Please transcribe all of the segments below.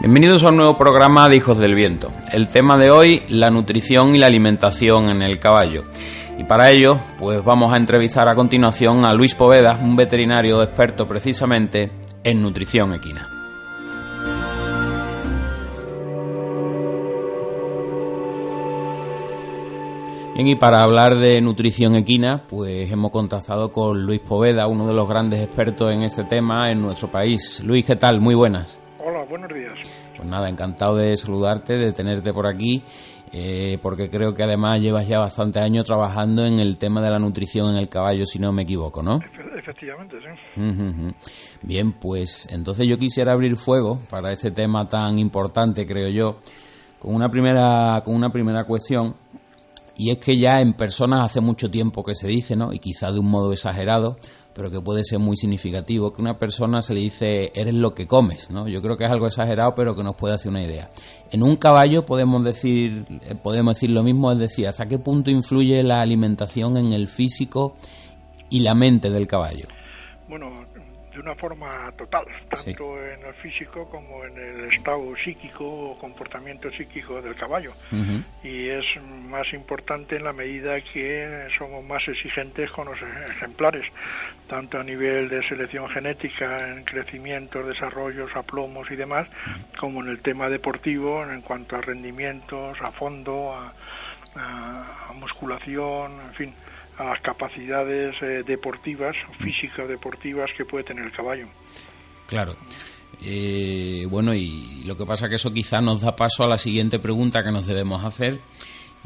Bienvenidos a un nuevo programa de Hijos del Viento. El tema de hoy, la nutrición y la alimentación en el caballo. Y para ello, pues vamos a entrevistar a continuación a Luis Poveda, un veterinario experto precisamente en nutrición equina. Bien, y para hablar de nutrición equina, pues hemos contactado con Luis Poveda, uno de los grandes expertos en este tema en nuestro país. Luis, ¿qué tal? Muy buenas. Buenos días. Pues nada, encantado de saludarte, de tenerte por aquí, eh, porque creo que además llevas ya bastante años trabajando en el tema de la nutrición en el caballo, si no me equivoco, ¿no? Efectivamente, sí. Bien, pues entonces yo quisiera abrir fuego para este tema tan importante, creo yo, con una primera, con una primera cuestión. Y es que ya en personas hace mucho tiempo que se dice, ¿no? Y quizá de un modo exagerado, pero que puede ser muy significativo, que una persona se le dice eres lo que comes, ¿no? Yo creo que es algo exagerado, pero que nos puede hacer una idea. En un caballo podemos decir, eh, podemos decir lo mismo, es decir, ¿hasta qué punto influye la alimentación en el físico y la mente del caballo? Bueno, de una forma total, tanto Sí. en el físico como en el estado psíquico o comportamiento psíquico del caballo. Y es más importante en la medida que somos más exigentes con los ejemplares, tanto a nivel de selección genética, en crecimientos, desarrollos, aplomos y demás, como en el tema deportivo, en cuanto a rendimientos, a fondo, a- a musculación, en fin, a las capacidades eh, deportivas, físicas deportivas que puede tener el caballo. Claro. Eh, bueno, y lo que pasa que eso quizá nos da paso a la siguiente pregunta que nos debemos hacer.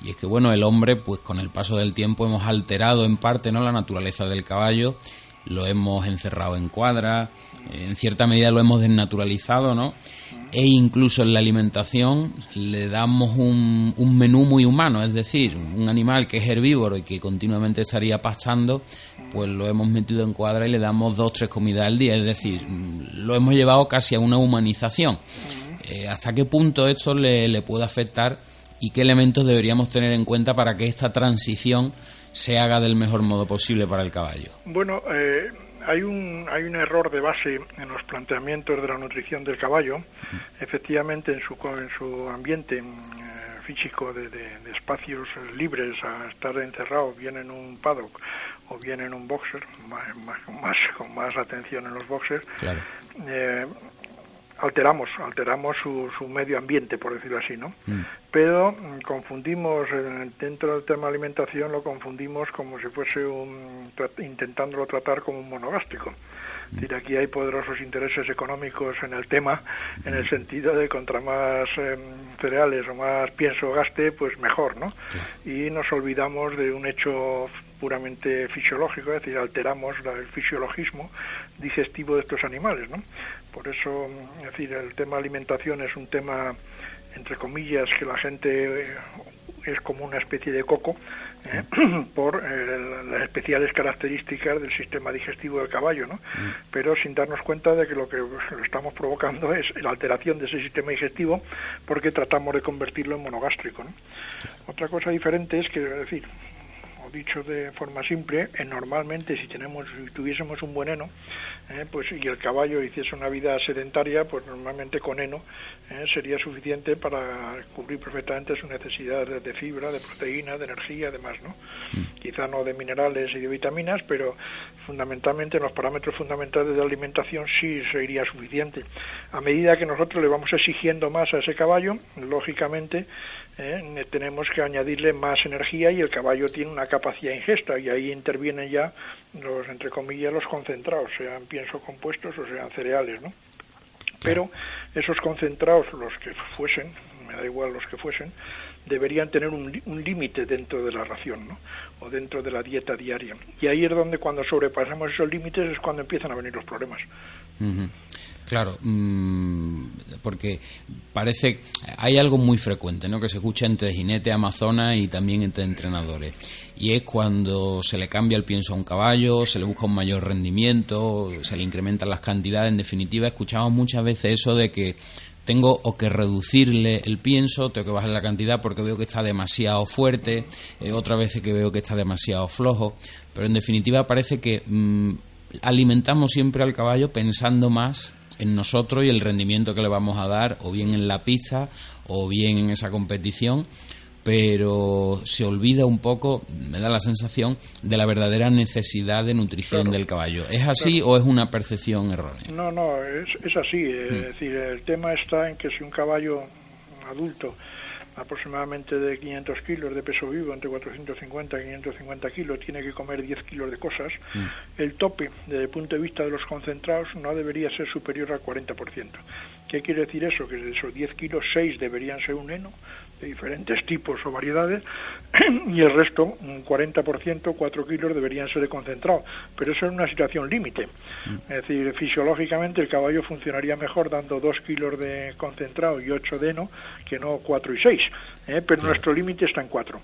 Y es que, bueno, el hombre, pues con el paso del tiempo hemos alterado en parte, ¿no?, la naturaleza del caballo, lo hemos encerrado en cuadra, en cierta medida lo hemos desnaturalizado, ¿no? E incluso en la alimentación le damos un, un menú muy humano, es decir, un animal que es herbívoro y que continuamente estaría pastando, pues lo hemos metido en cuadra y le damos dos, tres comidas al día, es decir, mm, lo hemos llevado casi a una humanización. Eh, ¿Hasta qué punto esto le, le puede afectar y qué elementos deberíamos tener en cuenta para que esta transición se haga del mejor modo posible para el caballo? Bueno, eh, hay un hay un error de base en los planteamientos de la nutrición del caballo. Efectivamente, en su en su ambiente eh, físico de, de- de espacios eh, libres a estar encerrado, bien en un paddock o bien en un boxer, más, más- con más con más atención en los boxers, Claro. eh, alteramos alteramos su, su medio ambiente por decirlo así no Mm. pero mm, confundimos dentro del tema alimentación lo confundimos como si fuese un intentándolo tratar como un monogástrico es decir, aquí hay poderosos intereses económicos en el tema, en el sentido de contra más eh, cereales o más pienso gaste, pues mejor, ¿no? Y nos olvidamos de un hecho puramente fisiológico, es decir, alteramos la- el fisiologismo digestivo de estos animales, ¿no? Por eso, mm, es decir, el tema alimentación es un tema, entre comillas, que la gente eh, es como una especie de coco, ¿eh? por eh, las especiales características del sistema digestivo del caballo, ¿no? Pero sin darnos cuenta de que lo que lo estamos provocando es la alteración de ese sistema digestivo porque tratamos de convertirlo en monogástrico, ¿no? Otra cosa diferente es que, es decir, dicho de forma simple, eh, normalmente si tenemos, si tuviésemos un buen heno, eh, pues y el caballo hiciese una vida sedentaria, pues normalmente con heno eh, sería suficiente para cubrir perfectamente sus necesidades de fibra, de proteína, de energía, demás, ¿no? Quizá no de minerales y de vitaminas, pero fundamentalmente en los parámetros fundamentales de la alimentación sí sería suficiente. A medida que nosotros le vamos exigiendo más a ese caballo, lógicamente eh, tenemos que añadirle más energía y el caballo tiene una capacidad ingesta y ahí intervienen ya los, entre comillas, los concentrados, sean pienso compuestos o sean cereales, ¿no? Pero esos concentrados, los que fuesen, me da igual los que fuesen, deberían tener un, límite dentro de la ración, ¿no? O dentro de la dieta diaria. Y ahí es donde cuando sobrepasamos esos límites es cuando empiezan a venir los problemas. Claro, mm, porque parece hay algo muy frecuente, ¿no? Que se escucha entre jinete, amazonas y también entre entrenadores. Y es cuando se le cambia el pienso a un caballo, se le busca un mayor rendimiento, se le incrementan las cantidades. En definitiva, escuchamos muchas veces eso de que tengo o que reducirle el pienso, tengo que bajar la cantidad porque veo que está demasiado fuerte, eh, otra vez que veo que está demasiado flojo, pero en definitiva parece que mm, alimentamos siempre al caballo pensando más en nosotros y el rendimiento que le vamos a dar, o bien en la pista, o bien en esa competición, pero se olvida un poco, me da la sensación, de la verdadera necesidad de nutrición del caballo. ¿Es así o es una percepción errónea? No, no, es, es así. Es mm. decir, el tema está en que si un caballo adulto aproximadamente de 500 kilos de peso vivo, entre 450 y 550 kilos, tiene que comer 10 kilos de cosas, mm. el tope, desde el punto de vista de los concentrados, no debería ser superior al 40%. ¿Qué quiere decir eso? Que de esos 10 kilos, 6 deberían ser un heno, de diferentes tipos o variedades, y el resto, un 40%, 4 kilos, deberían ser de concentrado. Pero eso es una situación límite. Mm. Es decir, fisiológicamente el caballo funcionaría mejor dando 2 kilos de concentrado y 8 de heno que no 4 y 6. ¿eh? Pero nuestro límite está en 4.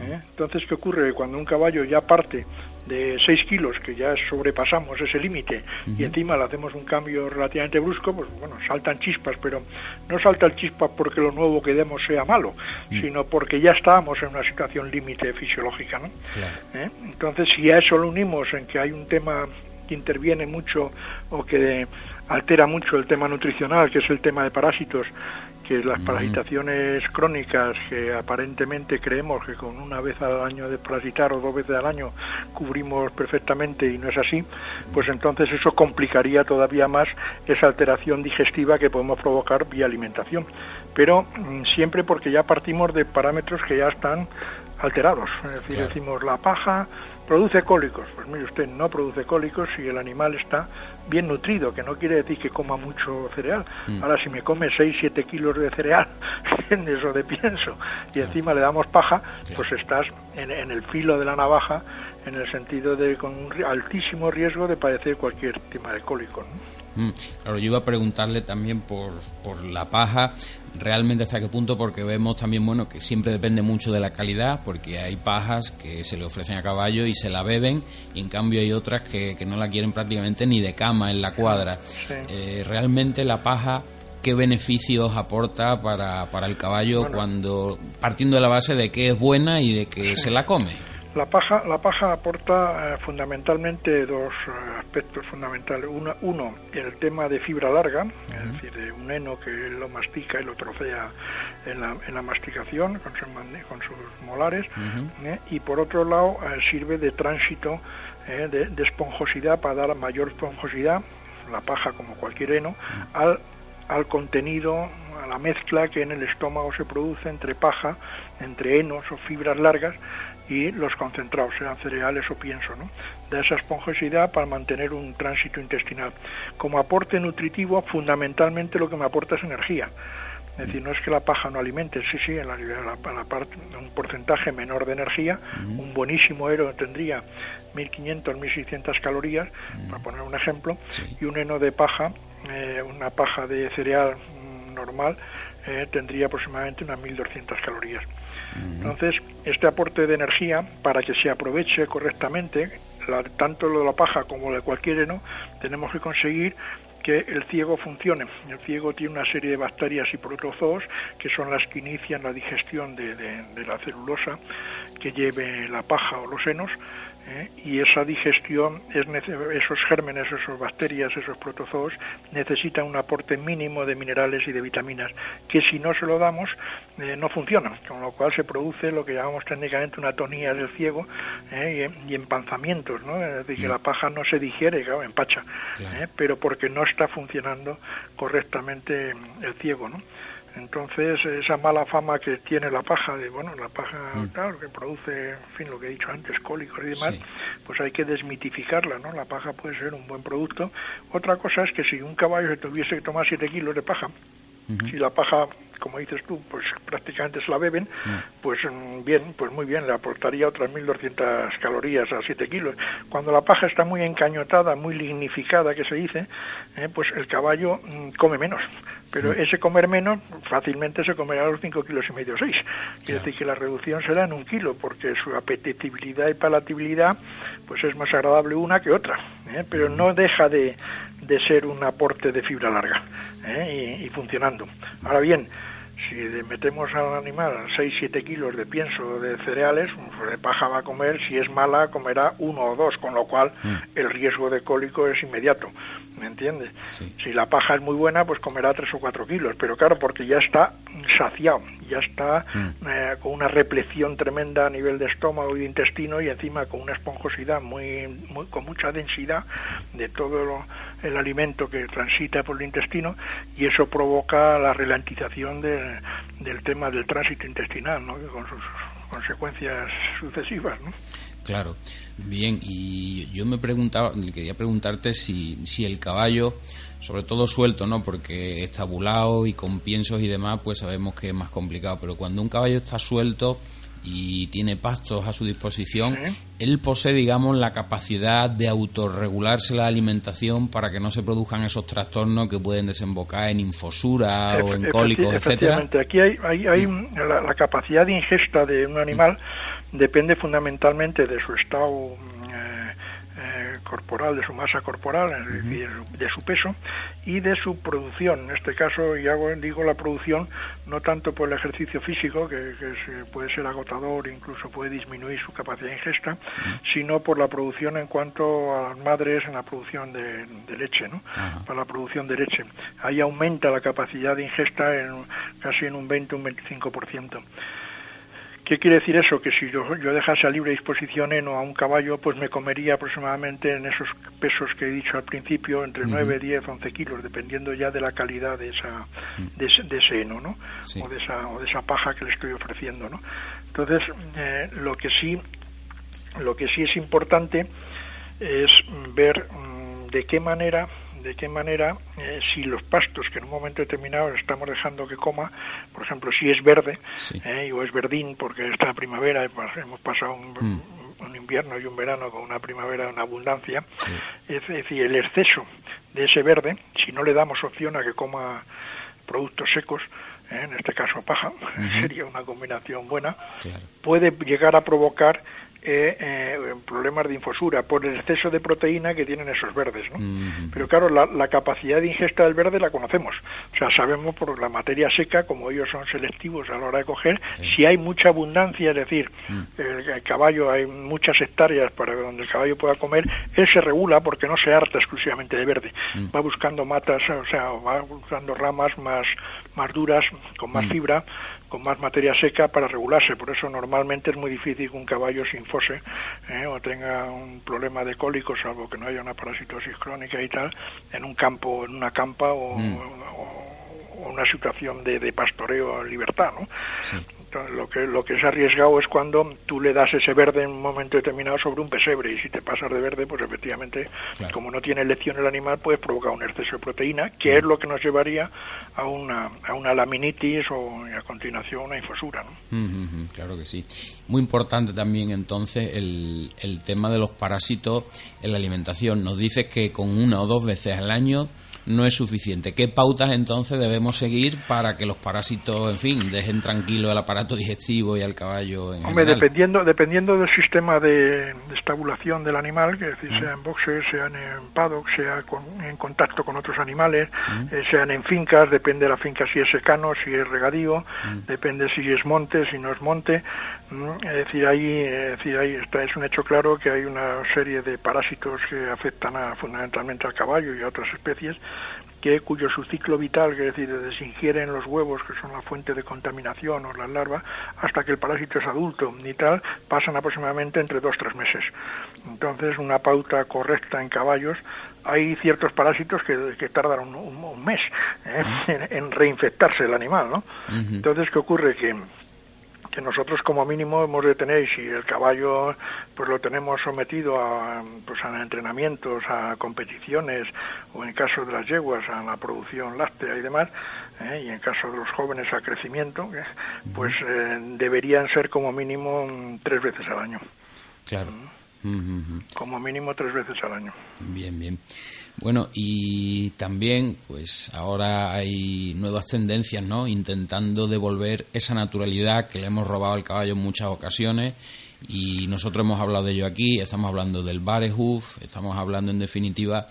¿Eh? Entonces, ¿qué ocurre? Cuando un caballo ya parte de 6 kilos, que ya sobrepasamos ese límite, y encima le hacemos un cambio relativamente brusco, pues bueno, saltan chispas, pero no saltan chispas porque lo nuevo que demos sea malo, mm. sino porque ya estábamos en una situación límite fisiológica, ¿no? ¿Eh? Entonces, si a eso lo unimos en que hay un tema que interviene mucho o que altera mucho el tema nutricional, que es el tema de parásitos, que las parasitaciones crónicas que aparentemente creemos que con una vez al año de parasitar o dos veces al año cubrimos perfectamente y no es así, pues entonces eso complicaría todavía más esa alteración digestiva que podemos provocar vía alimentación. Pero mm, siempre porque ya partimos de parámetros que ya están alterados. Es decir, decimos la paja produce cólicos. Pues mire usted, no produce cólicos si el animal está bien nutrido, que no quiere decir que coma mucho cereal. Mm. Ahora, si me come 6, 7 kilos de cereal, eso de pienso, y encima le damos paja, pues estás en, en, el filo de la navaja, en el sentido de con un altísimo riesgo de padecer cualquier tema de cólico. Claro, yo iba a preguntarle también por, por la paja, realmente hasta qué punto, porque vemos también, bueno, que siempre depende mucho de la calidad, porque hay pajas que se le ofrecen a caballo y se la beben, y en cambio hay otras que, que no la quieren prácticamente ni de cama en la cuadra. Eh, realmente la paja qué beneficios aporta para, para el caballo cuando partiendo de la base de que es buena y de que se la come. La paja, la paja aporta eh, fundamentalmente dos eh, aspectos fundamentales. Uno, uno, el tema de fibra larga, es decir, de un heno que lo mastica y lo trocea en la, en la masticación con, con sus molares. ¿eh? y por otro lado, sirve de tránsito de, de, esponjosidad para dar mayor esponjosidad, la paja como cualquier heno, al, al contenido, a la mezcla que en el estómago se produce entre paja, entre henos o fibras largas y los concentrados, sean cereales o pienso, ¿no? de esa esponjosidad para mantener un tránsito intestinal. Como aporte nutritivo, fundamentalmente lo que me aporta es energía. Es decir, no es que la paja no alimente, sí, sí, en la, la, parte, un porcentaje menor de energía, un buenísimo heno tendría 1500, 1600 calorías, para poner un ejemplo, y un heno de paja, eh, una paja de cereal mm, normal, eh, tendría aproximadamente unas 1200 calorías. Entonces, este aporte de energía, para que se aproveche correctamente, tanto lo de la paja como lo de cualquier heno, tenemos que conseguir que el ciego funcione. El ciego tiene una serie de bacterias y protozoos que son las que inician la digestión de, de la celulosa que lleve la paja o los senos ¿eh? y esa digestión, es esos gérmenes, esas bacterias, esos protozoos, necesitan un aporte mínimo de minerales y de vitaminas, que si no se lo damos, eh, no funcionan, con lo cual se produce lo que llamamos técnicamente una tonía del ciego ¿eh? y, empanzamientos, ¿no? es decir, que mm. la paja no se digiere, claro, empacha, pero porque no está funcionando correctamente el ciego, ¿no? Entonces, esa mala fama que tiene la paja, de bueno, la paja, mm. claro, que produce, en fin, lo que he dicho antes, cólicos y demás, pues hay que desmitificarla, ¿no? La paja puede ser un buen producto. Otra cosa es que si un caballo se tuviese que tomar 7 kilos de paja, si la paja como dices tú, pues prácticamente se la beben, pues mm, bien, pues muy bien, le aportaría otras 1.200 calorías a 7 kilos. Cuando la paja está muy encañotada, muy lignificada, que se dice, eh, pues el caballo mm, come menos. Pero ese comer menos fácilmente se comerá los 5 kilos y medio, 6. Quiere decir que la reducción será en un kilo, porque su apetitibilidad y palatabilidad pues es más agradable una que otra. ¿eh? Pero no deja de, de ser un aporte de fibra larga ¿eh? y, y, funcionando. Ahora bien, si le metemos al animal 6-7 kilos de pienso de cereales, pues de paja va a comer, si es mala comerá uno o dos, con lo cual mm. el riesgo de cólico es inmediato, ¿me entiendes? Si la paja es muy buena, pues comerá 3 o 4 kilos, pero claro, porque ya está saciado, ya está mm. eh, con una repleción tremenda a nivel de estómago y de intestino y encima con una esponjosidad muy, muy con mucha densidad de todo lo, el alimento que transita por el intestino y eso provoca la ralentización de, del tema del tránsito intestinal, ¿no? con sus consecuencias sucesivas. ¿no? Claro, bien, y yo me preguntaba, quería preguntarte si, si el caballo, sobre todo suelto, ¿no? Porque estabulado y con piensos y demás, pues sabemos que es más complicado, pero cuando un caballo está suelto, y tiene pastos a su disposición, él posee, digamos, la capacidad de autorregularse la alimentación para que no se produzcan esos trastornos que pueden desembocar en infosura o en cólicos, etcétera. Aquí hay, hay, mm. la, capacidad de ingesta de un animal depende fundamentalmente de su estado corporal, de su masa corporal, de, su, peso y de su producción. En este caso, y hago, digo la producción no tanto por el ejercicio físico, que, puede ser agotador, incluso puede disminuir su capacidad de ingesta, sino por la producción en cuanto a las madres en la producción de, leche, ¿no? Para la producción de leche. Ahí aumenta la capacidad de ingesta en, casi en un 20, un 25%. ¿Qué quiere decir eso? Que si yo, yo dejase a libre disposición en o a un caballo, pues me comería aproximadamente en esos pesos que he dicho al principio, entre 9, 10, 11 kilos, dependiendo ya de la calidad de, esa, de, ese, heno, ¿no? O, de esa, o de esa paja que le estoy ofreciendo, ¿no? Entonces, eh, lo que sí lo que sí es importante es ver mm, de qué manera de qué manera, eh, si los pastos que en un momento determinado estamos dejando que coma, por ejemplo, si es verde eh, o es verdín, porque esta primavera hemos pasado mm. un, invierno y un verano con una primavera una abundancia, es decir, el exceso de ese verde, si no le damos opción a que coma productos secos, eh, en este caso paja, sería una combinación buena, puede llegar a provocar eh, eh, problemas de infosura por el exceso de proteína que tienen esos verdes. ¿no? Pero claro, la, capacidad de ingesta del verde la conocemos. O sea, sabemos por la materia seca, como ellos son selectivos a la hora de coger, si hay mucha abundancia, es decir, mm. el, caballo, hay muchas hectáreas para donde el caballo pueda comer, él se regula porque no se harta exclusivamente de verde. Mm. Va buscando matas, o sea, va buscando ramas más, más duras, con más mm. fibra, con más materia seca para regularse. Por eso normalmente es muy difícil que un caballo se infose ¿eh? o tenga un problema de cólico, salvo que no haya una parasitosis crónica y tal, en un campo, en una campa o, mm. una situación de, de, pastoreo en libertad. ¿no? Lo que, lo que es arriesgado es cuando tú le das ese verde en un momento determinado sobre un pesebre y si te pasas de verde, pues efectivamente, como no tiene elección el animal, puedes provocar un exceso de proteína, que es lo que nos llevaría a una, a una laminitis o a continuación una infosura. ¿no? claro que sí. Muy importante también entonces el, el tema de los parásitos en la alimentación. Nos dices que con una o dos veces al año no es suficiente. ¿Qué pautas entonces debemos seguir para que los parásitos, en fin, dejen tranquilo el aparato digestivo y al caballo en Hombre, dependiendo, dependiendo del sistema de, estabulación del animal, que decir, sea en boxes, sean en paddock, sea en contacto con otros animales, eh, sean en fincas, depende de la finca si es secano, si es regadío, depende si es monte, si no es monte. Es decir, ahí, es decir, ahí está, es un hecho claro que hay una serie de parásitos que afectan fundamentalmente al caballo y a otras especies que cuyo su ciclo vital, que es decir, desde se ingieren los huevos, que son la fuente de contaminación o las larvas, hasta que el parásito es adulto y tal, pasan aproximadamente entre dos tres meses. Entonces, una pauta correcta en caballos, hay ciertos parásitos que, tardan un, mes ¿eh? en, reinfectarse el animal, ¿no? Entonces, ¿qué ocurre? Que que nosotros como mínimo hemos de tener, si el caballo pues lo tenemos sometido a, pues a entrenamientos, a competiciones, o en caso de las yeguas a la producción láctea y demás, ¿eh? y en caso de los jóvenes a crecimiento, ¿eh? pues eh, deberían ser como mínimo tres veces al año. Claro. Como mínimo tres veces al año. Bien, bien. Bueno, y también, pues ahora hay nuevas tendencias, ¿no? Intentando devolver esa naturalidad que le hemos robado al caballo en muchas ocasiones. Y nosotros hemos hablado de ello aquí, estamos hablando del barehoof, estamos hablando en definitiva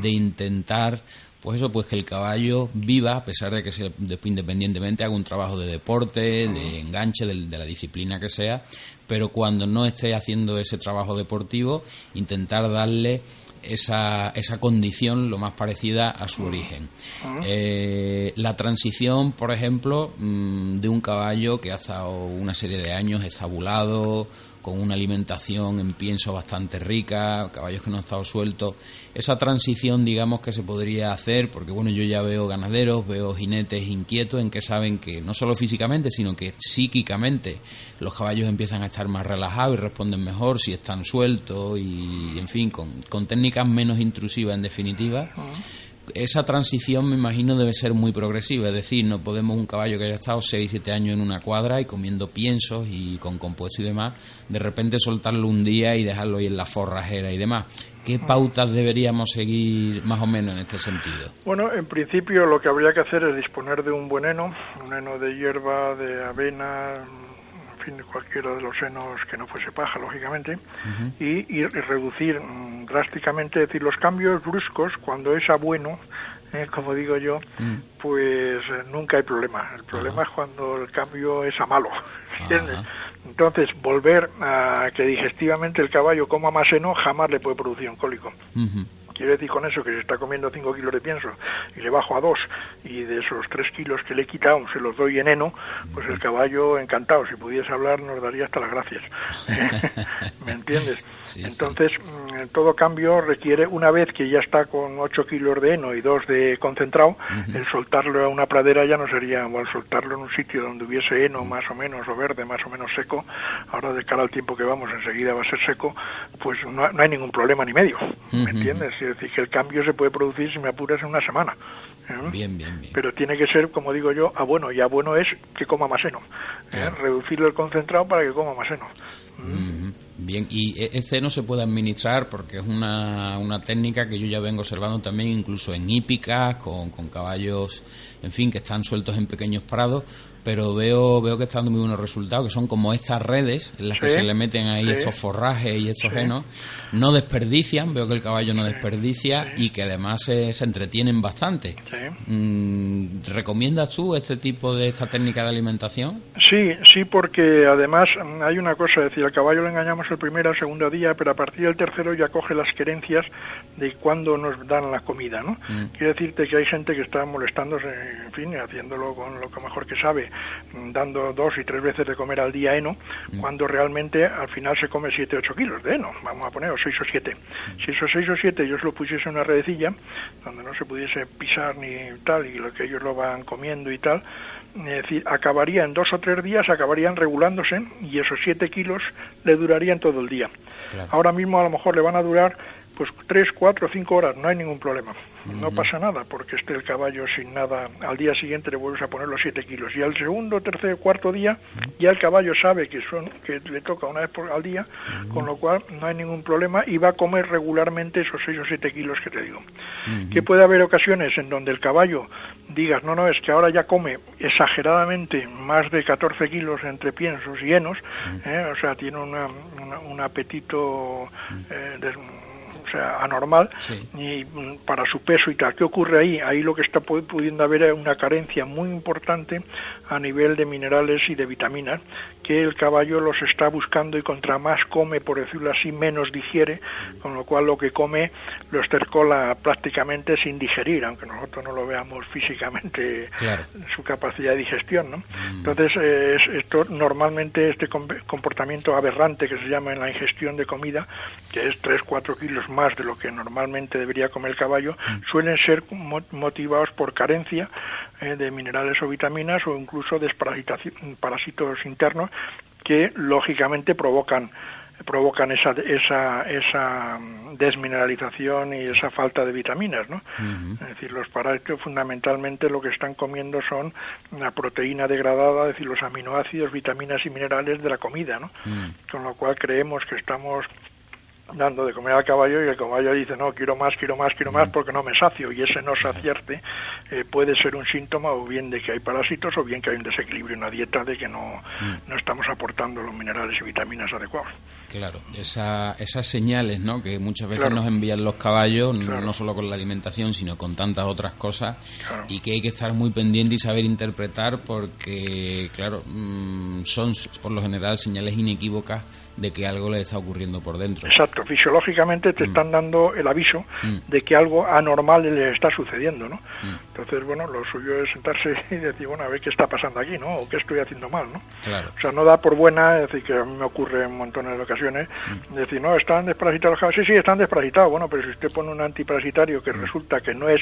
de intentar pues eso, pues que el caballo viva, a pesar de que se, independientemente haga un trabajo de deporte, de enganche, de, la disciplina que sea, pero cuando no esté haciendo ese trabajo deportivo, intentar darle esa, esa condición lo más parecida a su origen. Eh, la transición, por ejemplo, mm, de un caballo que ha estado una serie de años estabulado, con una alimentación en pienso bastante rica, caballos que no han estado sueltos. Esa transición, digamos, que se podría hacer, porque bueno, yo ya veo ganaderos, veo jinetes inquietos en que saben que no solo físicamente, sino que psíquicamente los caballos empiezan a estar más relajados y responden mejor si están sueltos y, en fin, con, con técnicas menos intrusivas en definitiva esa transición me imagino debe ser muy progresiva, es decir, no podemos un caballo que haya estado 6, 7 años en una cuadra y comiendo piensos y con compuesto y demás, de repente soltarlo un día y dejarlo ahí en la forrajera y demás. ¿Qué pautas deberíamos seguir más o menos en este sentido? Bueno, en principio lo que habría que hacer es disponer de un buen heno, un heno de hierba, de avena, fin, cualquiera de los senos que no fuese paja, lógicamente, y, reducir mm, drásticamente, es decir, los cambios bruscos, cuando es a bueno, eh, como digo yo, mm. pues eh, nunca hay problema. El problema es cuando el cambio es a malo. Entonces, volver a que digestivamente el caballo coma más seno jamás le puede producir un cólico. Quiero decir con eso que se está comiendo 5 kilos de pienso y le bajo a 2 y de esos 3 kilos que le he quitado se los doy en heno, pues el caballo encantado, si pudiese hablar nos daría hasta las gracias. ¿Me entiendes? Entonces, mm, todo cambio requiere, una vez que ya está con 8 kilos de heno y 2 de concentrado, el soltarlo a una pradera ya no sería, o al soltarlo en un sitio donde hubiese heno más o menos, o verde más o menos seco, ahora de cara al tiempo que vamos enseguida va a ser seco, pues no, hay ningún problema ni medio. ¿Me entiendes? Es decir, que el cambio se puede producir, si me apuras, en una semana. ¿eh? Bien, bien, bien. Pero tiene que ser, como digo yo, a bueno, y a bueno es que coma más seno. ¿eh? Reducirlo el concentrado para que coma más seno. Bien, y ese no se puede administrar porque es una, una técnica que yo ya vengo observando también incluso en hípicas, con, con caballos, en fin, que están sueltos en pequeños prados, pero veo veo que está dando muy buenos resultados, que son como estas redes en las que se le meten ahí estos forrajes y estos genos, no desperdician, veo que el caballo no desperdicia y que además se, entretienen bastante. Mm, ¿Recomiendas tú este tipo de esta técnica de alimentación? Sí, sí, porque además hay una cosa, es decir, al caballo le engañamos el primer o segundo día, pero a partir del tercero ya coge las querencias de cuándo nos dan la comida, ¿no? Mm. Quiero decirte que hay gente que está molestándose, en fin, haciéndolo con lo que mejor que sabe, dando dos y tres veces de comer al día heno, mm. cuando realmente al final se come 7 8 kilos de heno, vamos a poner, o 6 o 7. Si esos 6 o 7 ellos lo pusiesen en una redecilla, donde no se pudiese pisar ni tal, y lo que ellos lo van comiendo y tal, es decir, acabaría en dos o tres días, acabarían regulándose y esos 7 kilos le durarían todo el día. Ahora mismo a lo mejor le van a durar pues tres, cuatro, cinco horas, no hay ningún problema. No pasa nada porque esté el caballo sin nada. Al día siguiente le vuelves a poner los siete kilos. Y al segundo, tercer, cuarto día ya el caballo sabe que son que le toca una vez por, al día, con lo cual no hay ningún problema y va a comer regularmente esos seis o siete kilos que te digo. Que puede haber ocasiones en donde el caballo digas, no, no, es que ahora ya come exageradamente más de 14 kilos entre piensos y henos, ¿eh? o sea, tiene una, un apetito eh, sea, anormal y mm, para su peso y tal. ¿Qué ocurre ahí? Ahí lo que está pudiendo haber es una carencia muy importante a nivel de minerales y de vitaminas que el caballo los está buscando y contra más come, por decirlo así, menos digiere, con lo cual lo que come lo estercola prácticamente sin digerir, aunque nosotros no lo veamos físicamente su capacidad de digestión. ¿no? Mm. Entonces, esto normalmente este comportamiento aberrante que se llama en la ingestión de comida, que es 3-4 kilos más de lo que normalmente debería comer el caballo, suelen ser motivados por carencia eh, de minerales o vitaminas o incluso de parásitos internos que lógicamente provocan provocan esa, esa, esa desmineralización y esa falta de vitaminas, ¿no? Es decir, los parásitos fundamentalmente lo que están comiendo son la proteína degradada, es decir, los aminoácidos, vitaminas y minerales de la comida, ¿no? Con lo cual creemos que estamos dando de comer al caballo y el caballo dice no quiero más quiero más quiero más porque no me sacio y ese no saciarte eh, puede ser un síntoma o bien de que hay parásitos o bien que hay un desequilibrio en la dieta de que no, no estamos aportando los minerales y vitaminas adecuados. Claro, esa, esas señales ¿no? que muchas veces nos envían los caballos, no solo con la alimentación, sino con tantas otras cosas, y que hay que estar muy pendiente y saber interpretar porque, claro, mm, son por lo general señales inequívocas de que algo le está ocurriendo por dentro. Exacto, fisiológicamente te mm. están dando el aviso mm. de que algo anormal le está sucediendo, ¿no? Entonces, bueno, lo suyo es sentarse y decir, bueno, a ver qué está pasando aquí, ¿no? O qué estoy haciendo mal, ¿no? Claro. O sea, no da por buena, es decir, que a mí me ocurre en montones de ocasiones, Mm. decir, no, están desparasitados. Sí, sí, están desparasitados. Bueno, pero si usted pone un antiparasitario que mm. resulta que no es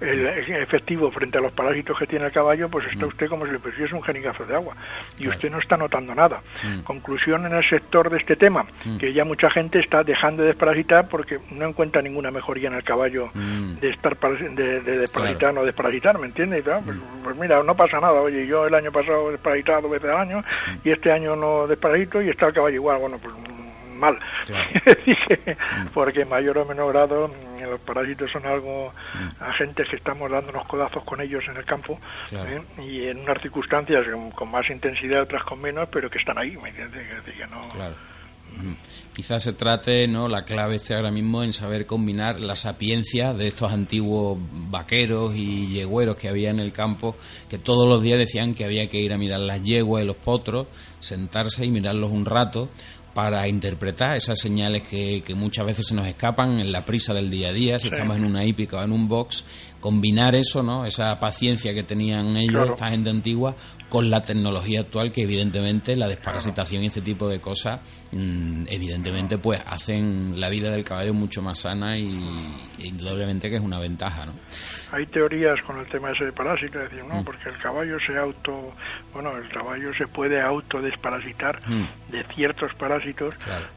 el efectivo frente a los parásitos que tiene el caballo, pues está mm. usted como si le pusiese un jeringazo de agua. Y usted no está notando nada. Conclusión en el sector de este tema, que ya mucha gente está dejando de desparasitar porque no encuentra ninguna mejoría en el caballo de estar de, de desparasitar no desparasitar, ¿me entiende? Pues, pues, mira, no pasa nada, oye, yo el año pasado desparasitaba dos veces al año y este año no desparasito y está el caballo igual, bueno, pues mal. porque en mayor o menor grado mm, los parásitos son algo mm. agentes que estamos dando unos codazos con ellos en el campo ¿eh? y en unas circunstancias con más intensidad, otras con menos, pero que están ahí, ¿me entiendes? Que no... Quizás se trate, ¿no? La clave esté ahora mismo en saber combinar la sapiencia de estos antiguos vaqueros y yegüeros que había en el campo, que todos los días decían que había que ir a mirar las yeguas y los potros, sentarse y mirarlos un rato, para interpretar esas señales que, que, muchas veces se nos escapan en la prisa del día a día, si estamos en una hípica o en un box, combinar eso, ¿no? Esa paciencia que tenían ellos, esta gente antigua, con la tecnología actual que evidentemente la desparasitación y este tipo de cosas mm, evidentemente pues hacen la vida del caballo mucho más sana y indudablemente que es una ventaja, ¿no? Hay teorías con el tema ese de parásito, decir, no, mm. porque el caballo se auto, bueno, el caballo se puede autodesparasitar mm. de ciertos parásitos,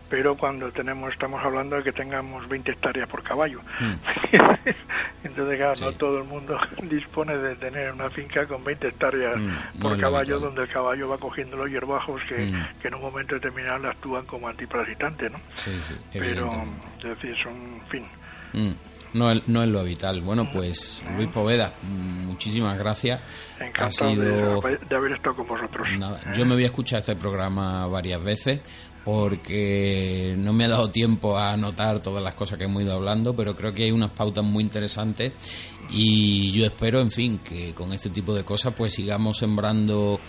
pero cuando tenemos, estamos hablando de que tengamos 20 hectáreas por caballo. Entonces, claro, no todo el mundo dispone de tener una finca con 20 hectáreas por caballo donde el caballo va cogiendo los hierbajos que, mm. que en un momento determinado actúan como antiparasitantes, ¿no? Sí, sí, Pero, es decir, son, en fin... No, no es lo vital. Bueno, pues Luis Poveda, muchísimas gracias. Encantado de, haber estado con vosotros. yo me voy a escuchar este programa varias veces porque no me ha dado tiempo a anotar todas las cosas que hemos ido hablando, pero creo que hay unas pautas muy interesantes y yo espero, en fin, que con este tipo de cosas pues sigamos sembrando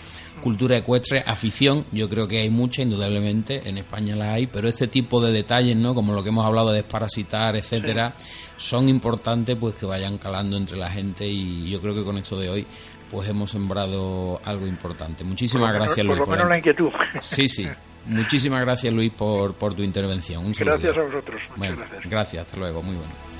cultura ecuestre, afición, yo creo que hay mucha, indudablemente, en España la hay, pero este tipo de detalles, ¿no? Como lo que hemos hablado de desparasitar, etcétera, son importantes pues que vayan calando entre la gente y yo creo que con esto de hoy pues hemos sembrado algo importante. Muchísimas gracias, Luis. Por lo menos la inquietud. Sí, sí. Muchísimas gracias, Luis, por, por tu intervención. Un gracias a vosotros. gracias. Gracias, hasta luego. Muy bueno.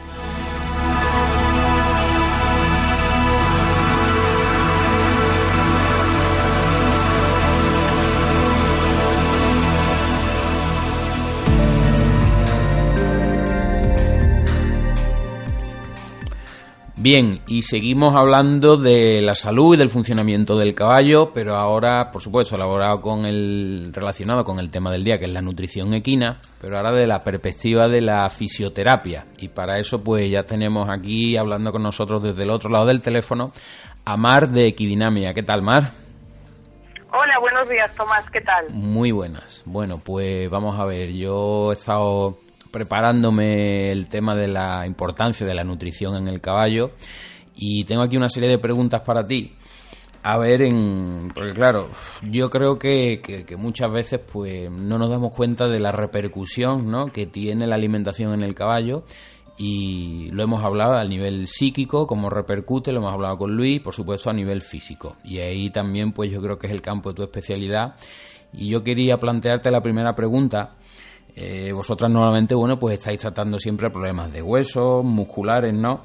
Bien, y seguimos hablando de la salud y del funcionamiento del caballo, pero ahora, por supuesto, elaborado con el relacionado con el tema del día, que es la nutrición equina, pero ahora de la perspectiva de la fisioterapia. Y para eso, pues ya tenemos aquí hablando con nosotros desde el otro lado del teléfono a Mar de Equidinamia. ¿Qué tal, Mar? Hola, buenos días, Tomás. ¿Qué tal? Muy buenas. Bueno, pues vamos a ver. Yo he estado preparándome el tema de la importancia de la nutrición en el caballo y tengo aquí una serie de preguntas para ti. A ver, en, porque claro, yo creo que, que, muchas veces pues no nos damos cuenta de la repercusión ¿no? que tiene la alimentación en el caballo y lo hemos hablado a nivel psíquico, como repercute, lo hemos hablado con Luis, por supuesto a nivel físico. Y ahí también pues yo creo que es el campo de tu especialidad. Y yo quería plantearte la primera pregunta, Eh, vosotras normalmente, bueno, pues estáis tratando siempre problemas de huesos, musculares, ¿no?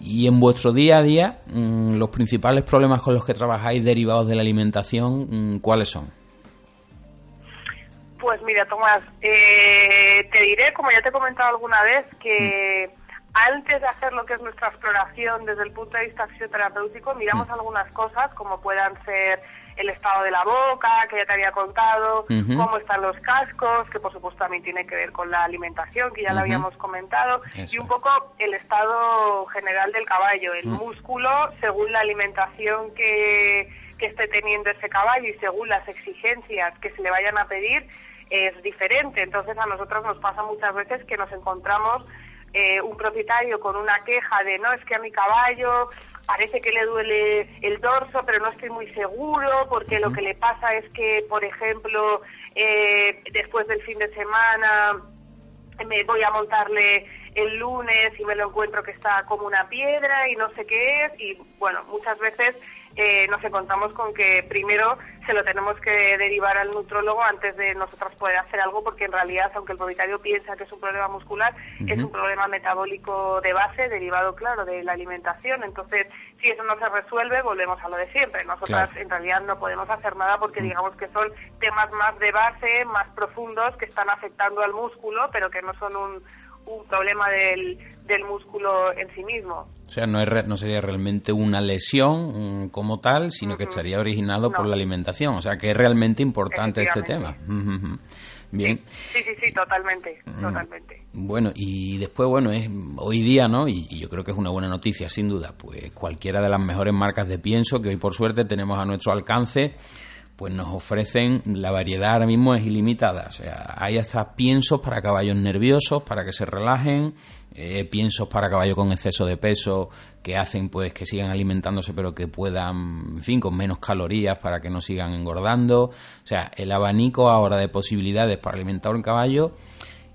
Y en vuestro día a día, mm, los principales problemas con los que trabajáis derivados de la alimentación, mm, ¿cuáles son? Pues mira, Tomás, eh, te diré, como ya te he comentado alguna vez, que antes de hacer lo que es nuestra exploración desde el punto de vista fisioterapéutico, miramos algunas cosas como puedan ser el estado de la boca, que ya te había contado, cómo están los cascos, que por supuesto también tiene que ver con la alimentación, que ya lo habíamos comentado, y un poco el estado general del caballo, el músculo, según la alimentación que, que esté teniendo ese caballo y según las exigencias que se le vayan a pedir, es diferente. Entonces a nosotros nos pasa muchas veces que nos encontramos eh, un propietario con una queja de no, es que a mi caballo parece que le duele el dorso, pero no estoy muy seguro, porque lo que le pasa es que, por ejemplo, eh, después del fin de semana me voy a montarle el lunes y me lo encuentro que está como una piedra y no sé qué es, y bueno, muchas veces eh, nos encontramos con que primero se lo tenemos que derivar al nutrólogo antes de nosotros poder hacer algo, porque en realidad, aunque el propietario piensa que es un problema muscular, es un problema metabólico de base, derivado, claro, de la alimentación. Entonces, si eso no se resuelve, volvemos a lo de siempre. Nosotras en realidad no podemos hacer nada porque digamos que son temas más de base, más profundos, que están afectando al músculo, pero que no son un, un problema del, del músculo en sí mismo. O sea, no, es, no sería realmente una lesión como tal, sino que estaría originado por la alimentación. O sea, que es realmente importante este tema. Bien. Sí, sí, sí, totalmente, mm. totalmente. Bueno, y después, bueno, es hoy día, ¿no? Y, y, yo creo que es una buena noticia, sin duda, pues cualquiera de las mejores marcas de pienso que hoy por suerte tenemos a nuestro alcance pues nos ofrecen la variedad ahora mismo es ilimitada. O sea, hay hasta piensos para caballos nerviosos, para que se relajen, eh, piensos para caballos con exceso de peso que hacen pues que sigan alimentándose pero que puedan, en fin, con menos calorías para que no sigan engordando. O sea, el abanico ahora de posibilidades para alimentar un caballo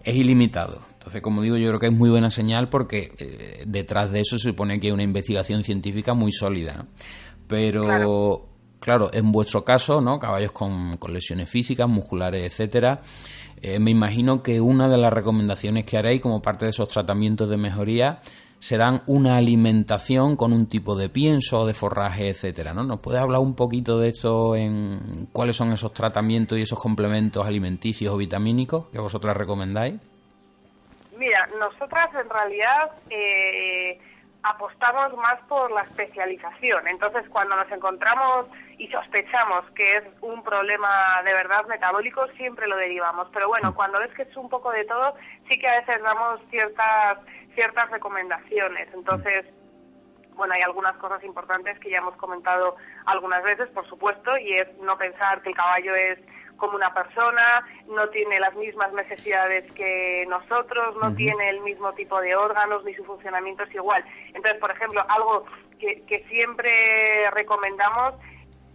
es ilimitado. Entonces, como digo, yo creo que es muy buena señal porque eh, detrás de eso se supone que hay una investigación científica muy sólida. Pero en vuestro caso, ¿no? Caballos con, lesiones físicas, musculares, etcétera. Eh, me imagino que una de las recomendaciones que haréis como parte de esos tratamientos de mejoría serán una alimentación con un tipo de pienso, de forraje, etcétera, ¿no? ¿Nos puedes hablar un poquito de esto cuáles son esos tratamientos y esos complementos alimenticios o vitamínicos que vosotras recomendáis? Mira, nosotras en realidad eh, apostamos más por la especialización. Entonces, cuando nos encontramos y sospechamos que es un problema de verdad metabólico, siempre lo derivamos. Pero bueno, mm. cuando ves que es un poco de todo, sí que a veces damos ciertas, ciertas recomendaciones. Entonces, bueno, hay algunas cosas importantes que ya hemos comentado algunas veces, por supuesto, y es no pensar que el caballo es como una persona, no tiene las mismas necesidades que nosotros, no tiene el mismo tipo de órganos, ni su funcionamiento es igual. Entonces, por ejemplo, algo que, que siempre recomendamos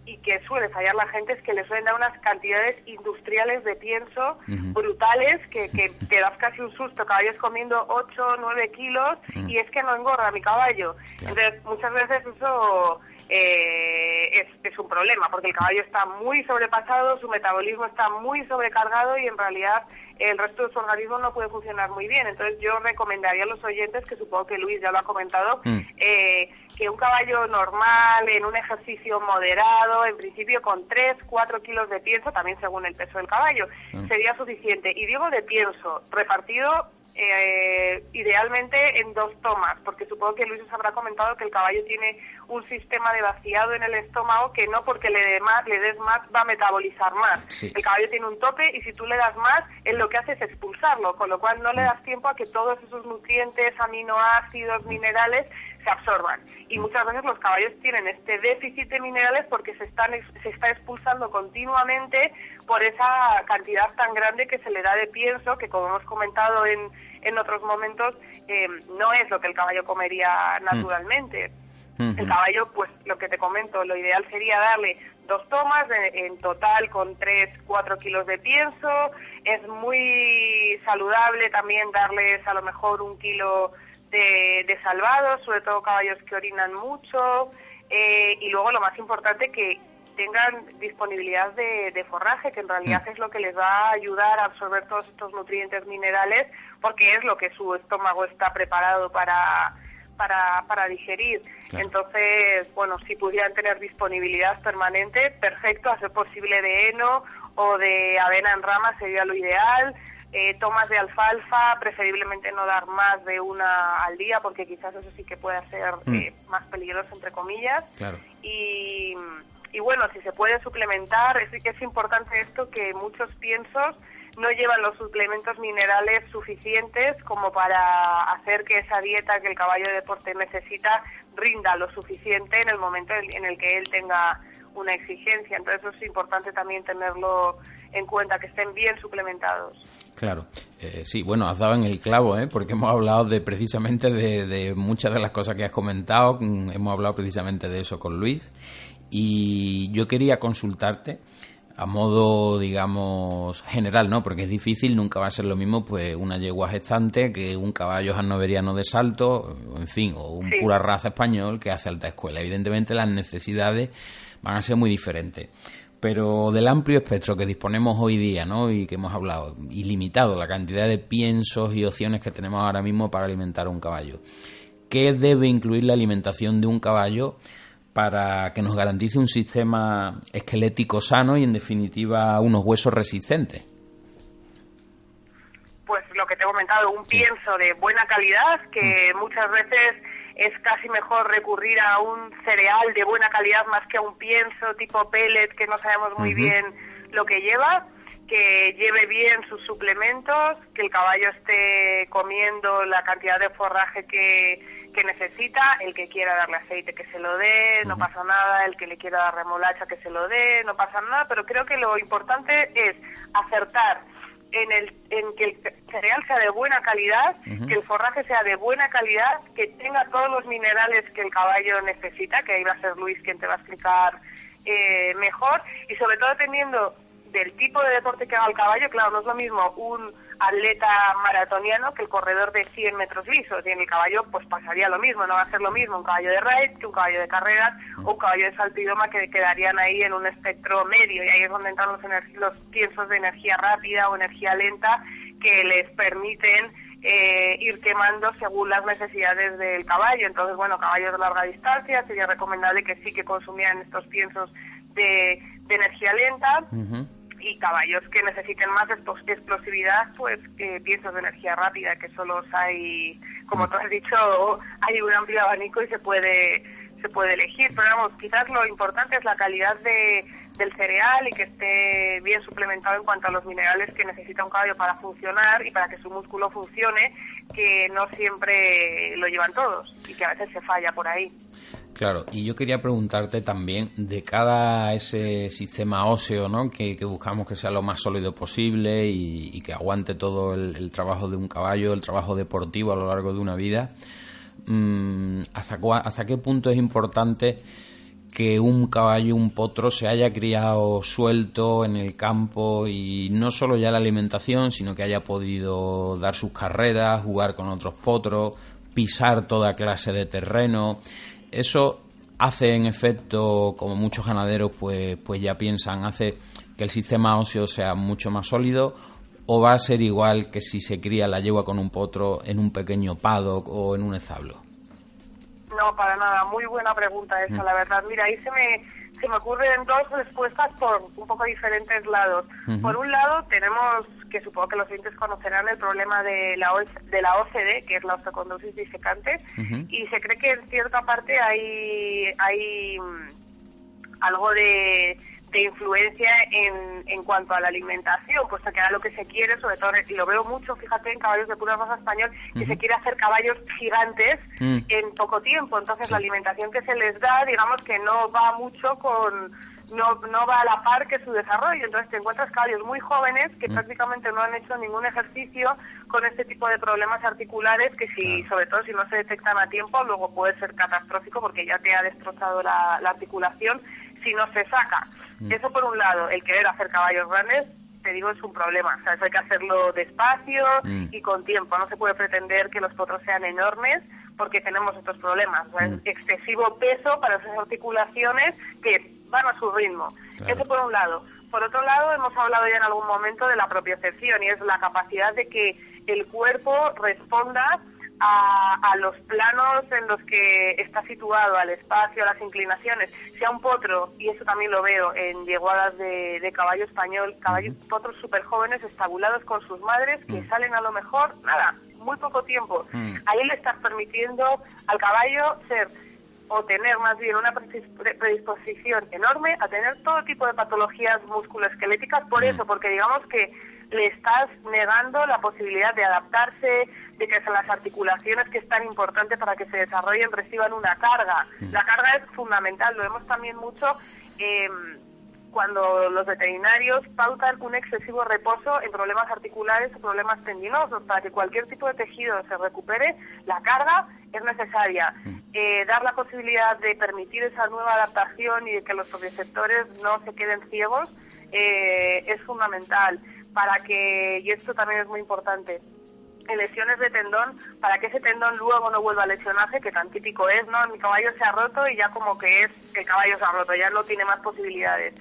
y que suele fallar la gente es que le suelen dar unas cantidades industriales de pienso brutales que, que, te das casi un susto, caballos comiendo 8, 9 kilos y es que no engorda mi caballo. Entonces muchas veces eso eh, es, es, un problema, porque el caballo está muy sobrepasado, su metabolismo está muy sobrecargado y en realidad el resto de su organismo no puede funcionar muy bien. Entonces yo recomendaría a los oyentes, que supongo que Luis ya lo ha comentado, mm. eh, que un caballo normal, en un ejercicio moderado, en principio con 3, 4 kilos de pienso, también según el peso del caballo, mm. sería suficiente. Y digo de pienso, repartido eh, idealmente en dos tomas, porque supongo que Luis os habrá comentado que el caballo tiene un sistema de vaciado en el estómago que no porque le, des más, le des más va a metabolizar más. El caballo tiene un tope y si tú le das más, él lo que hace es expulsarlo, con lo cual no le das tiempo a que todos esos nutrientes, aminoácidos, minerales se absorban. Y muchas veces los caballos tienen este déficit de minerales porque se, están, se está expulsando continuamente por esa cantidad tan grande que se le da de pienso, que como hemos comentado en, en otros momentos, eh, no es lo que el caballo comería naturalmente. El caballo, pues lo que te comento, lo ideal sería darle dos tomas, en total con 3, 4 kilos de pienso. Es muy saludable también darles a lo mejor un kilo de, salvados, sobre todo caballos que orinan mucho. Eh, y luego lo más importante que tengan disponibilidad de, forraje, que en realidad mm. es lo que les va a ayudar a absorber todos estos nutrientes minerales, porque es lo que su estómago está preparado para, para, digerir. Entonces, bueno, si pudieran tener disponibilidad permanente, perfecto, hacer posible de heno o de avena en rama sería lo ideal. Eh, tomas de alfalfa, preferiblemente no dar más de una al día, porque quizás eso sí que puede ser mm. eh, más peligroso, entre comillas. Y, y, bueno, si se puede suplementar, es, es importante esto que muchos piensos no llevan los suplementos minerales suficientes como para hacer que esa dieta que el caballo de deporte necesita rinda lo suficiente en el momento en el que él tenga una exigencia. Entonces eso es importante también tenerlo en cuenta, que estén bien suplementados. Claro, eh, sí, bueno, has dado en el clavo, ¿eh? porque hemos hablado de precisamente de, de muchas de las cosas que has comentado, mm, hemos hablado precisamente de eso con Luis, y yo quería consultarte a modo, digamos, general, ¿no? Porque es difícil, nunca va a ser lo mismo, pues, una yegua gestante que un caballo hannoveriano de salto, en fin, o un pura raza español que hace alta escuela. Evidentemente las necesidades van a ser muy diferentes. Pero del amplio espectro que disponemos hoy día, ¿no? Y que hemos hablado, ilimitado, la cantidad de piensos y opciones que tenemos ahora mismo para alimentar a un caballo. ¿Qué debe incluir la alimentación de un caballo? para que nos garantice un sistema esquelético sano y, en definitiva, unos huesos resistentes? Pues lo que te he comentado, un pienso de buena calidad, que mm. muchas veces es casi mejor recurrir a un cereal de buena calidad más que a un pienso tipo pellet que no sabemos muy bien lo que lleva, que lleve bien sus suplementos, que el caballo esté comiendo la cantidad de forraje que, que necesita, el que quiera darle aceite que se lo dé, no pasa nada, el que le quiera dar remolacha que se lo dé, no pasa nada, pero creo que lo importante es acertar en, el, en que el cereal sea de buena calidad, que el forraje sea de buena calidad, que tenga todos los minerales que el caballo necesita, que ahí va a ser Luis quien te va a explicar eh, mejor, y sobre todo teniendo del tipo de deporte que haga el caballo, claro, no es lo mismo un atleta maratoniano que el corredor de 100 metros lisos. Y en el caballo pues pasaría lo mismo, no va a ser lo mismo un caballo de raid que un caballo de carreras o un caballo de salto idoma que quedarían ahí en un espectro medio. Y ahí es donde entran los, los piensos de energía rápida o energía lenta que les permiten eh, ir quemando según las necesidades del caballo. Entonces, bueno, caballos de larga distancia sería recomendable que sí que consumieran estos piensos de, energía lenta y caballos que necesiten más explosividad, pues que piensos de energía rápida, que solo hay, como mm. tú has dicho, hay un amplio abanico y se puede se puede elegir, pero vamos, quizás lo importante es la calidad de, del cereal y que esté bien suplementado en cuanto a los minerales que necesita un caballo para funcionar y para que su músculo funcione, que no siempre lo llevan todos y que a veces se falla por ahí. Claro, y yo quería preguntarte también de cada ese sistema óseo, ¿no? Que, buscamos que sea lo más sólido posible y, que aguante todo el, trabajo de un caballo, el trabajo deportivo a lo largo de una vida. Mm, ¿hasta, ¿Hasta qué punto es importante que un caballo, un potro, se haya criado suelto en el campo y no solo ya la alimentación, sino que haya podido dar sus carreras, jugar con otros potros, pisar toda clase de terreno? Eso hace en efecto, como muchos ganaderos pues, pues ya piensan, hace que el sistema óseo sea mucho más sólido o va a ser igual que si se cría la yegua con un potro en un pequeño paddock o en un establo? No, para nada. Muy buena pregunta esa, mm. la verdad. Mira, ahí se me, se me ocurren dos respuestas por un poco diferentes lados. Por un lado, tenemos, que supongo que los oyentes conocerán, el problema de la, de la OCD, que es la osteocondosis disecante, y se cree que en cierta parte hay, hay mm, algo de de influencia en, en cuanto a la alimentación, puesto que era lo que se quiere, sobre todo, y lo veo mucho, fíjate, en caballos de pura raza español, que se quiere hacer caballos gigantes mm. en poco tiempo. Entonces, la alimentación que se les da, digamos que no va mucho con no, no va a la par que su desarrollo. Entonces te encuentras caballos muy jóvenes que mm. prácticamente no han hecho ningún ejercicio con este tipo de problemas articulares que si, sobre todo si no se detectan a tiempo, luego puede ser catastrófico porque ya te ha destrozado la, la articulación si no se saca. Mm. Eso por un lado, el querer hacer caballos grandes, te digo, es un problema. O sea, eso hay que hacerlo despacio mm. y con tiempo. No se puede pretender que los potros sean enormes porque tenemos estos problemas. O sea, es excesivo peso para esas articulaciones que van a su ritmo. Eso por un lado. Por otro lado, hemos hablado ya en algún momento de la propiocepción y es la capacidad de que el cuerpo responda a, los planos en los que está situado, al espacio, a las inclinaciones, sea un potro, y eso también lo veo en yeguadas de, caballo español, caballos, potros súper jóvenes estabulados con sus madres que mm. salen a lo mejor, nada, muy poco tiempo. Mm. Ahí le estás permitiendo al caballo ser o tener más bien una predisposición enorme a tener todo tipo de patologías musculoesqueléticas por mm. eso, porque digamos que le estás negando la posibilidad de adaptarse, de que las articulaciones que es tan importante para que se desarrollen reciban una carga. Mm. La carga es fundamental, lo vemos también mucho eh, cuando los veterinarios pautan un excesivo reposo en problemas articulares o problemas tendinosos. Para que cualquier tipo de tejido se recupere, la carga es necesaria. Mm. Eh, dar la posibilidad de permitir esa nueva adaptación y de que los receptores no se queden ciegos eh, es fundamental para que, y esto también es muy importante, en lesiones de tendón, para que ese tendón luego no vuelva a lesionarse, que tan típico es, ¿no? Mi caballo se ha roto y ya como que es que el caballo se ha roto, ya no tiene más posibilidades.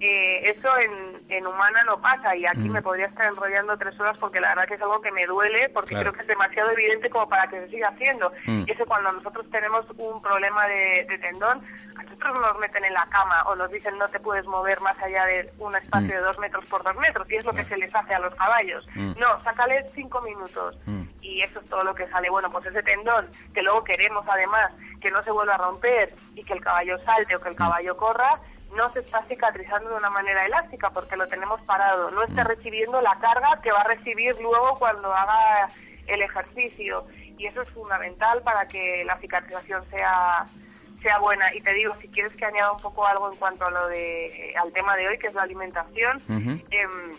Eh, eso en, en, humana no pasa y aquí mm. me podría estar enrollando tres horas porque la verdad que es algo que me duele porque creo que es demasiado evidente como para que se siga haciendo. Mm. Y eso cuando nosotros tenemos un problema de, tendón, a nosotros nos meten en la cama o nos dicen no te puedes mover más allá de un espacio mm. de dos metros por dos metros y es lo que se les hace a los caballos. No, sácale cinco minutos y eso es todo lo que sale. Bueno, pues ese tendón que luego queremos además que no se vuelva a romper y que el caballo salte o que el caballo corra, no se está cicatrizando de una manera elástica porque lo tenemos parado, no está recibiendo la carga que va a recibir luego cuando haga el ejercicio. Y eso es fundamental para que la cicatrización sea sea buena. Y te digo si quieres que añada un poco algo en cuanto a lo de al tema de hoy que es la alimentación em,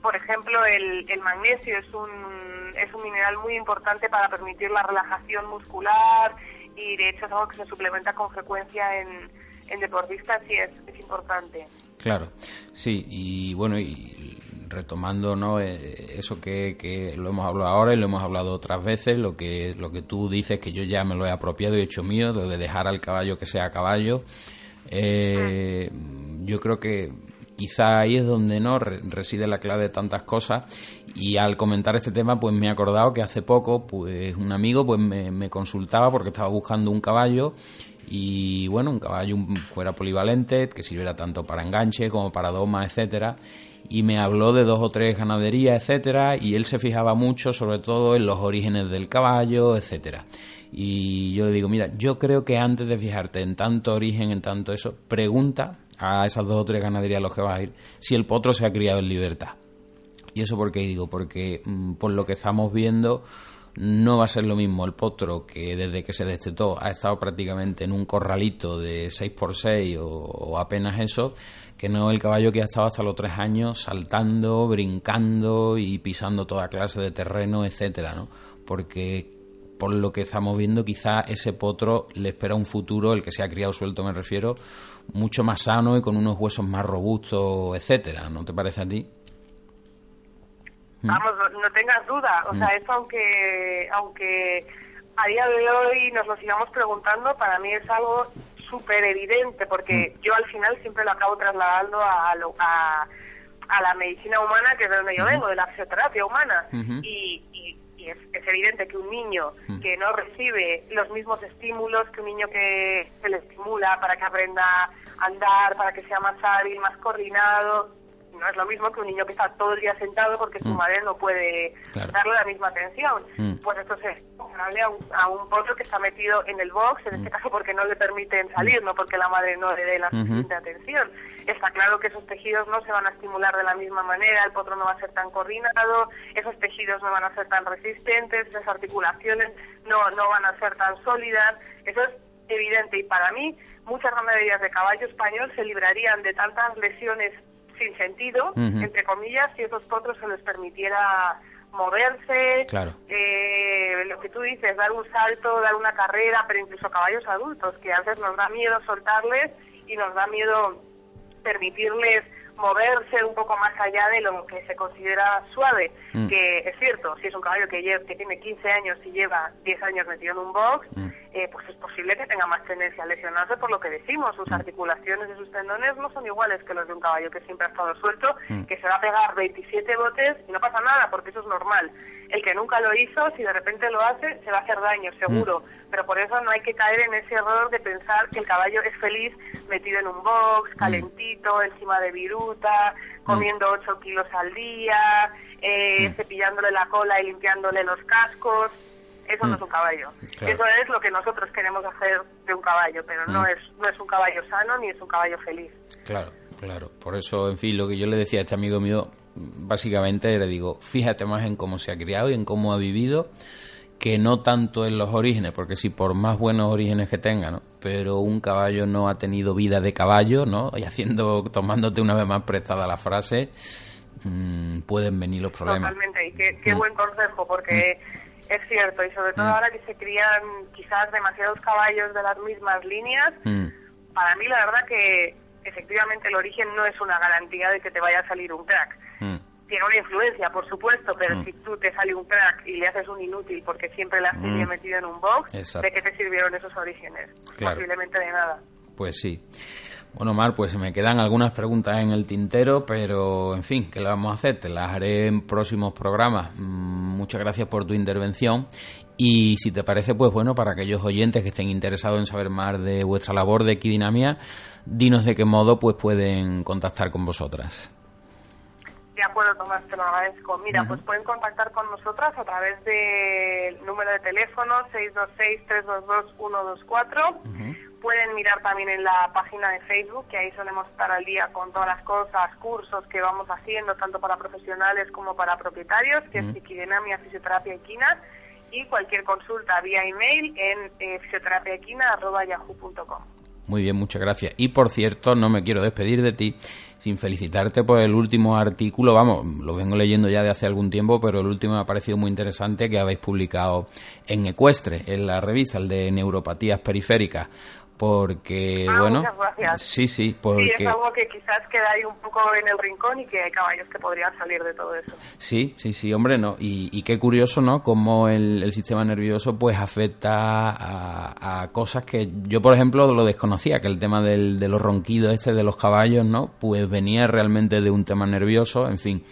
por ejemplo el, el magnesio es un es un mineral muy importante para permitir la relajación muscular y de hecho es algo que se suplementa con frecuencia en en deportistas sí es, es importante. Claro, sí, y bueno, y retomando no eh, eso que, que, lo hemos hablado ahora y lo hemos hablado otras veces lo que lo que tú dices que yo ya me lo he apropiado y he hecho mío lo de dejar al caballo que sea caballo eh, yo creo que quizá ahí es donde no reside la clave de tantas cosas y al comentar este tema pues me he acordado que hace poco pues un amigo pues me, me consultaba porque estaba buscando un caballo y bueno, un caballo fuera polivalente, que sirviera tanto para enganche como para doma, etcétera, y me habló de dos o tres ganaderías, etcétera, y él se fijaba mucho sobre todo en los orígenes del caballo, etcétera. Y yo le digo, mira, yo creo que antes de fijarte en tanto origen, en tanto eso, pregunta a esas dos o tres ganaderías a los que vas a ir si el potro se ha criado en libertad. ¿Y eso por qué digo? Porque mm, por lo que estamos viendo, no va a ser lo mismo el potro que desde que se destetó ha estado prácticamente en un corralito de 6x6 o, apenas eso, que no el caballo que ha estado hasta los tres años saltando, brincando y pisando toda clase de terreno, etcétera, ¿no? Porque por lo que estamos viendo, quizá ese potro le espera un futuro, el que se ha criado suelto me refiero, mucho más sano y con unos huesos más robustos, etcétera, ¿no te parece a ti? Vamos, no, tengas duda. O sea, eso aunque, aunque a día de hoy nos lo sigamos preguntando, para mí es algo súper evidente, porque yo al final siempre lo acabo trasladando a, a, a, la medicina humana, que es de donde yo vengo, de la fisioterapia humana. Y, y, es, es, evidente que un niño que no recibe los mismos estímulos que un niño que se le estimula para que aprenda a andar, para que sea más hábil, más coordinado, no es lo mismo que un niño que está todo el día sentado porque su mm. madre no puede darle la misma atención. Mm. Pues esto es comparable a un, a un potro que está metido en el box, en este mm. caso porque no le permiten salir, no porque la madre no le dé la suficiente atención. Está claro que esos tejidos no se van a estimular de la misma manera, el potro no va a ser tan coordinado, esos tejidos no van a ser tan resistentes, esas articulaciones no, no van a ser tan sólidas. Eso es evidente y para mí muchas ganaderías de caballo español se librarían de tantas lesiones sin sentido, entre comillas, si esos potros se les permitiera moverse, eh, lo que tú dices, dar un salto, dar una carrera, pero incluso caballos adultos, que a veces nos da miedo soltarles y nos da miedo permitirles moverse un poco más allá de lo que se considera suave, mm. que es cierto, si es un caballo que, lleva, que tiene 15 años y lleva 10 años metido en un box, mm. eh, pues es posible que tenga más tendencia a lesionarse por lo que decimos, sus mm. articulaciones y sus tendones no son iguales que los de un caballo que siempre ha estado suelto, que se va a pegar 27 botes y no pasa nada porque eso es normal. El que nunca lo hizo, si de repente lo hace, se va a hacer daño, seguro, pero por eso no hay que caer en ese error de pensar que el caballo es feliz metido en un box, calentito, encima de virus, comiendo 8 kilos al día, eh, mm. cepillándole la cola y limpiándole los cascos. Eso no es mm. un caballo. Eso es lo que nosotros queremos hacer de un caballo, pero no, mm. es, no es un caballo sano ni es un caballo feliz. Claro, claro. Por eso, en fin, lo que yo le decía a este amigo mío, básicamente le digo, fíjate más en cómo se ha criado y en cómo ha vivido que no tanto en los orígenes, porque si por más buenos orígenes que tenga, ¿no? pero un caballo no ha tenido vida de caballo, ¿no? Y haciendo, tomándote una vez más prestada la frase, mmm, pueden venir los problemas. Totalmente, y qué, mm. buen consejo, porque mm. es cierto, y sobre todo mm. ahora que se crían quizás demasiados caballos de las mismas líneas, para mí la verdad que efectivamente el origen no es una garantía de que te vaya a salir un crack tiene una influencia, por supuesto, pero mm. si tú te sale un crack y le haces un inútil porque siempre la has mm. metido en un box, ¿de qué te sirvieron esos orígenes? Posiblemente de nada. Pues sí. Bueno, Mar, pues me quedan algunas preguntas en el tintero, pero en fin, ¿qué le vamos a hacer? Te las haré en próximos programas. Mm, muchas gracias por tu intervención. Y si te parece, pues bueno, para aquellos oyentes que estén interesados en saber más de vuestra labor de equidinamia, dinos de qué modo pues pueden contactar con vosotras. De acuerdo, Tomás, te lo agradezco. Mira, pues pueden contactar con nosotras a través del número de teléfono 626-322-124. Pueden mirar también en la página de Facebook, que ahí solemos estar al día con todas las cosas, cursos que vamos haciendo, tanto para profesionales como para propietarios, que es Equidinamia Fisioterapia Equina, y cualquier consulta vía email en eh, fisioterapiaequina.yahoo.com. Muy bien, muchas gracias. Y por cierto, no me quiero despedir de ti sin felicitarte por el último artículo. Vamos, lo vengo leyendo ya de hace algún tiempo, pero el último me ha parecido muy interesante que habéis publicado en Ecuestre, en la revista, el de neuropatías periféricas porque ah, bueno sí sí porque sí, es algo que quizás queda ahí un poco en el rincón y que hay caballos que podrían salir de todo eso. Sí sí sí hombre no y, qué curioso no cómo el, sistema nervioso pues afecta a, cosas que yo por ejemplo lo desconocía que el tema del, de los ronquidos este de los caballos no pues venía realmente de un tema nervioso en fin.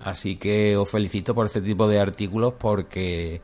Así que os felicito por este tipo de artículos porque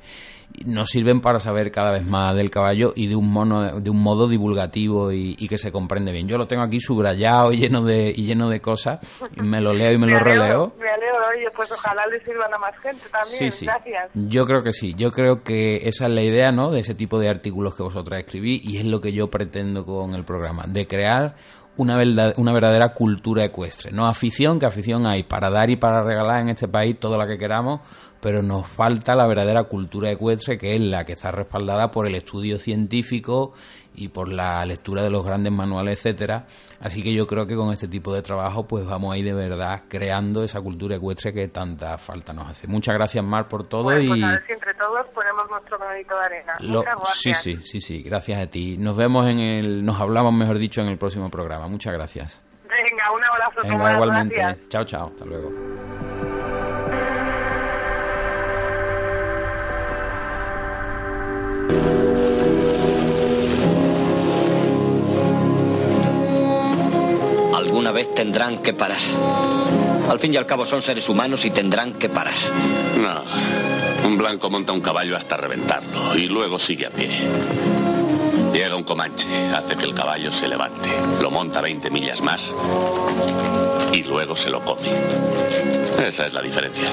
nos sirven para saber cada vez más del caballo y de un mono, de un modo divulgativo y, que se comprende bien. Yo lo tengo aquí subrayado y lleno de y lleno de cosas, y me lo leo y me, lo releo. Me alegro, oye, pues ojalá le sirvan a más gente también. Sí, Gracias. Yo creo que sí, yo creo que esa es la idea, ¿no? De ese tipo de artículos que vosotras escribí y es lo que yo pretendo con el programa, de crear una, una verdadera cultura ecuestre, no afición, que afición hay para dar y para regalar en este país todo lo que queramos, pero nos falta la verdadera cultura ecuestre, que es la que está respaldada por el estudio científico y por la lectura de los grandes manuales, etcétera. Así que yo creo que con este tipo de trabajo pues vamos a ir de verdad creando esa cultura ecuestre que tanta falta nos hace. Muchas gracias Mar por todo pues y a ver si entre todos ponemos nuestro granito de arena. Muchas gracias. Sí, sí, sí, sí, gracias a ti. Nos vemos en el nos hablamos mejor dicho en el próximo programa. Muchas gracias. Venga, un abrazo. Venga, igualmente. Chao, chao. Hasta luego. Vez tendrán que parar. Al fin y al cabo son seres humanos y tendrán que parar. No. Un blanco monta un caballo hasta reventarlo y luego sigue a pie. Llega un comanche, hace que el caballo se levante, lo monta 20 millas más y luego se lo come. Esa es la diferencia.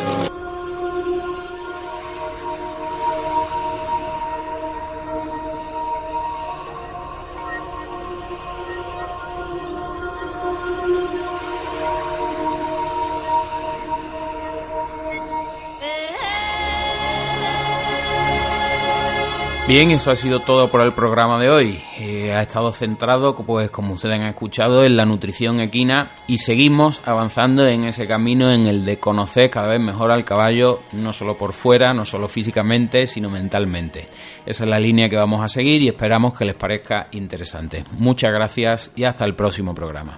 Bien, eso ha sido todo por el programa de hoy. Eh, ha estado centrado, pues como ustedes han escuchado, en la nutrición equina y seguimos avanzando en ese camino en el de conocer cada vez mejor al caballo, no solo por fuera, no solo físicamente, sino mentalmente. Esa es la línea que vamos a seguir y esperamos que les parezca interesante. Muchas gracias y hasta el próximo programa.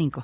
5.